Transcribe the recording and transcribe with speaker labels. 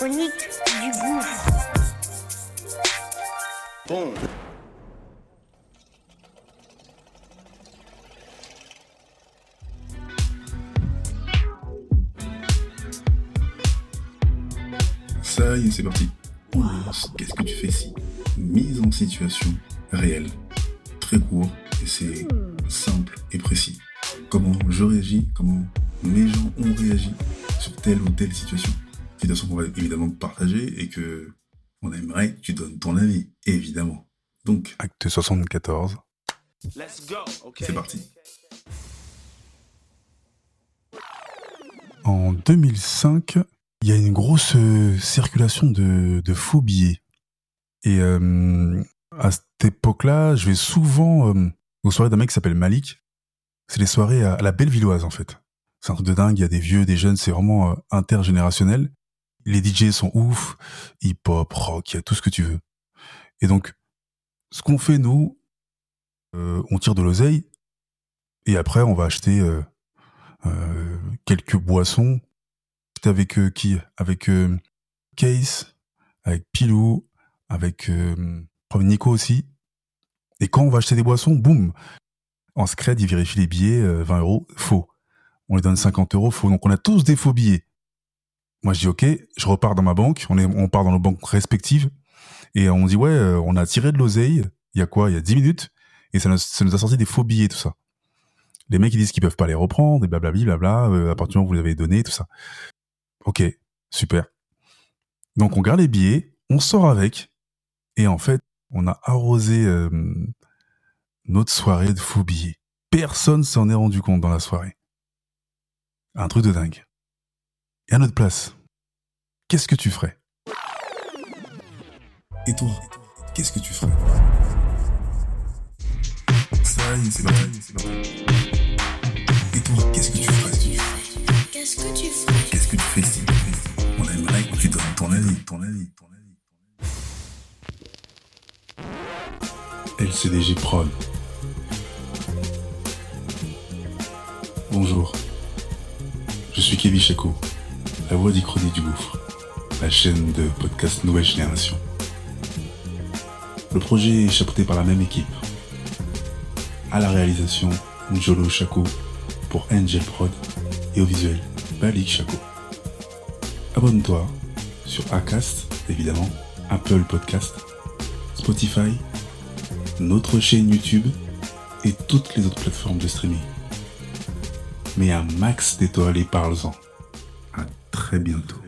Speaker 1: Les chroniques du gouffre.
Speaker 2: Bon.
Speaker 3: Ça y est, c'est parti. Lance. Qu'est-ce que tu fais ici? Mise en situation réelle. Très court et c'est simple et précis. Comment je réagis, comment mes gens ont réagi sur telle ou telle situation? Situation qu'on va évidemment partager et que on aimerait que tu donnes ton avis, évidemment. Donc, acte 74,
Speaker 2: Let's go. Okay.
Speaker 3: c'est parti. En 2005, il y a une grosse euh, circulation de, de faux billets. Et euh, à cette époque-là, je vais souvent euh, aux soirées d'un mec qui s'appelle Malik. C'est les soirées à, à la Bellevilloise, en fait. C'est un truc de dingue, il y a des vieux, des jeunes, c'est vraiment euh, intergénérationnel. Les DJ sont ouf, hip-hop, rock, il y a tout ce que tu veux. Et donc, ce qu'on fait, nous, euh, on tire de l'oseille, et après, on va acheter euh, euh, quelques boissons. C'était avec qui? Avec Case, avec Pilou, avec Nico aussi. Et quand on va acheter des boissons, boum En scred, ils vérifient les billets, euh, 20 euros, faux. On les donne 50 euros, faux. Donc on a tous des faux billets. Moi je dis ok, je repars dans ma banque, on, est, on part dans nos banques respectives, et on dit ouais, euh, on a tiré de l'oseille, il y a quoi? Il y a 10 minutes, et ça nous, a sorti des faux billets, tout ça. Les mecs ils disent qu'ils peuvent pas les reprendre, et blablabla, blabla, euh, à partir du moment où vous les avez donnés, tout ça. Ok, super. Donc on garde les billets, on sort avec, et en fait, on a arrosé euh, notre soirée de faux billets. Personne s'en est rendu compte dans la soirée. Un truc de dingue. Et à notre place, qu'est-ce que tu ferais? Et toi, qu'est-ce que tu ferais? Ça y est, c'est parti, c'est parti. Et toi, qu'est-ce que tu ferais?
Speaker 1: Qu'est-ce que tu ferais?
Speaker 3: Qu'est-ce que tu fais On aimerait que tu donnes ton avis, ton avis, ton avis. LCDG Prod. Bonjour. Je suis Kevin Chaco, la voix d'Ichronie du Gouffre, la chaîne de podcast Nouvelle Génération. Le projet est chapeauté par la même équipe. À la réalisation, Njolo Chaco pour Angel Prod et au visuel, Balik Chaco. Abonne-toi sur Acast, évidemment, Apple Podcast, Spotify, notre chaîne YouTube et toutes les autres plateformes de streaming. Mets un max d'étoiles et parle-en. Très bientôt.